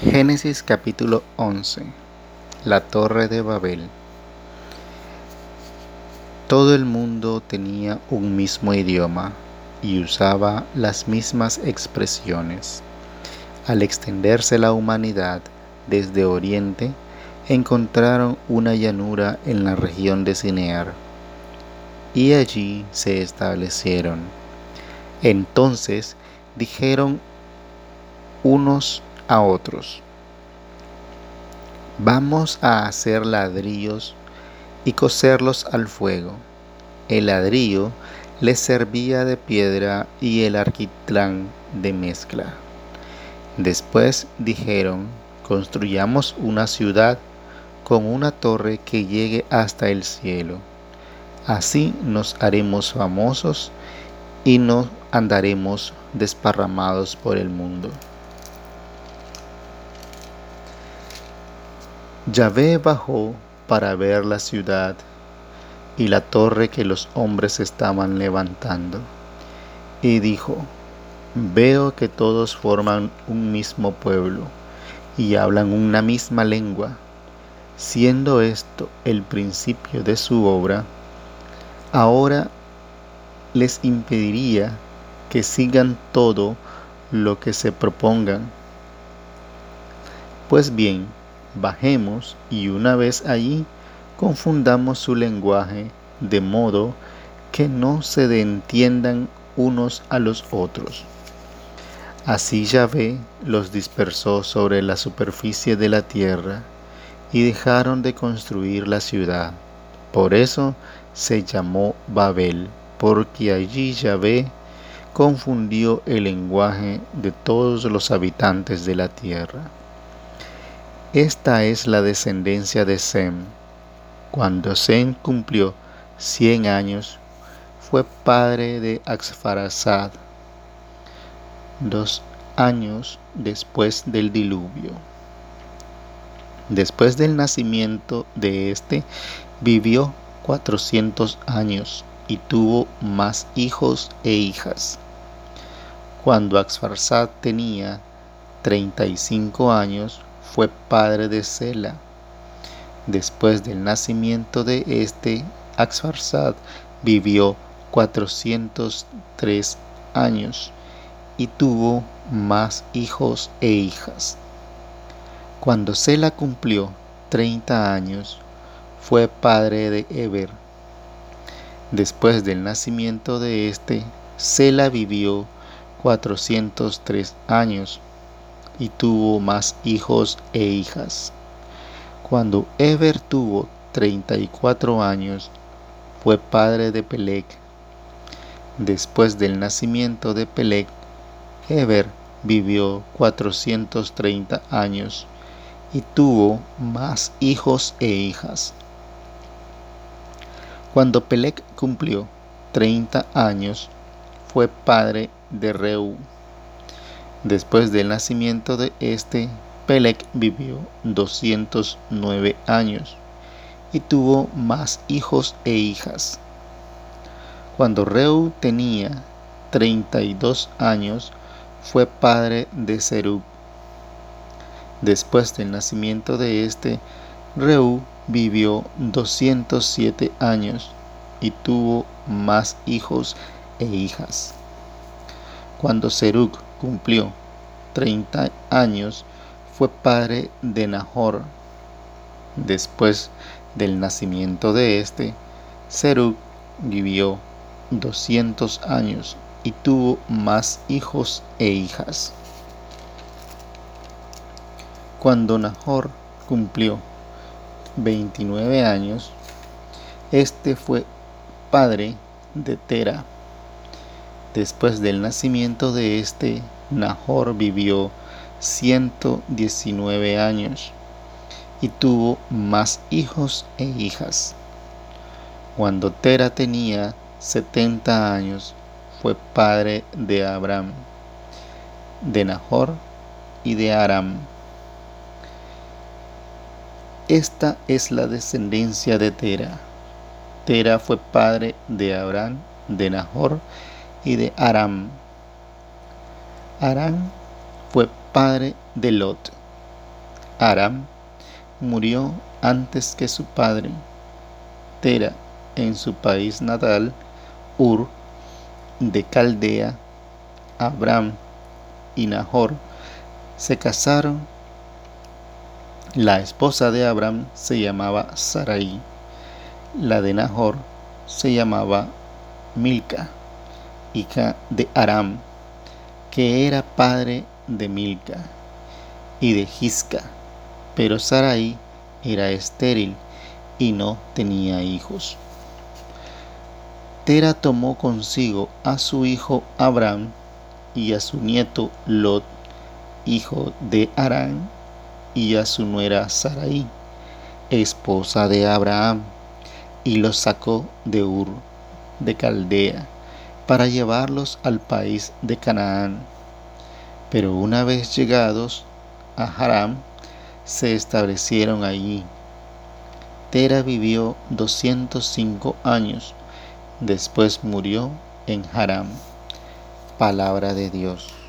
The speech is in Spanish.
Génesis capítulo 11 La torre de Babel Todo el mundo tenía un mismo idioma y usaba las mismas expresiones. Al extenderse la humanidad desde Oriente, encontraron una llanura en la región de Cinear y allí se establecieron. Entonces dijeron unos a otros. Vamos a hacer ladrillos y coserlos al fuego. El ladrillo les servía de piedra y el arquitlán de mezcla. Después dijeron, construyamos una ciudad con una torre que llegue hasta el cielo. Así nos haremos famosos y no andaremos desparramados por el mundo. Yahvé bajó para ver la ciudad y la torre que los hombres estaban levantando, y dijo, Veo que todos forman un mismo pueblo y hablan una misma lengua. Siendo esto el principio de su obra, ahora les impediría que sigan todo lo que se propongan. Pues bien, bajemos y una vez allí confundamos su lenguaje de modo que no se entiendan unos a los otros. Así Yahvé los dispersó sobre la superficie de la tierra y dejaron de construir la ciudad. Por eso se llamó Babel, porque allí Yahvé confundió el lenguaje de todos los habitantes de la tierra. Esta es la descendencia de Sem. Cuando Sem cumplió cien años, fue padre de Axfarasad, dos años después del diluvio. Después del nacimiento de éste, vivió cuatrocientos años y tuvo más hijos e hijas. Cuando Axfarsad tenía treinta y cinco años, fue padre de Sela. Después del nacimiento de este, Axfarsad vivió 403 años y tuvo más hijos e hijas. Cuando Sela cumplió 30 años, fue padre de Eber. Después del nacimiento de este, Sela vivió 403 años y tuvo más hijos e hijas. Cuando Eber tuvo 34 años, fue padre de Pelec. Después del nacimiento de Pelec, Eber vivió 430 años y tuvo más hijos e hijas. Cuando Pelec cumplió 30 años, fue padre de Reu. Después del nacimiento de este, Pelec vivió 209 años y tuvo más hijos e hijas. Cuando Reu tenía 32 años, fue padre de Serug. Después del nacimiento de este, Reu vivió 207 años y tuvo más hijos e hijas. Cuando Serug cumplió 30 años, fue padre de Nahor. Después del nacimiento de este, Serug vivió 200 años y tuvo más hijos e hijas. Cuando Nahor cumplió 29 años, este fue padre de Tera. Después del nacimiento de este, Nahor vivió 119 años y tuvo más hijos e hijas. Cuando Tera tenía 70 años, fue padre de Abraham, de Nahor y de Aram. Esta es la descendencia de Tera. Tera fue padre de Abraham, de Nahor y de Aram. Aram fue padre de Lot. Aram, murió antes que su padre. Tera, en su país natal, Ur, de Caldea, Abraham y Nahor se casaron. La esposa de Abraham se llamaba Sarai, la de Nahor se llamaba Milca, hija de Aram, que era padre de Milca y de Gisca, pero Sarai era estéril y no tenía hijos. Tera tomó consigo a su hijo Abraham y a su nieto Lot, hijo de Arán, y a su nuera Sarai, esposa de Abraham, y los sacó de Ur, de Caldea, para llevarlos al país de Canaán. Pero una vez llegados a Haram, se establecieron allí. Tera vivió 205 años, después murió en Haram. Palabra de Dios.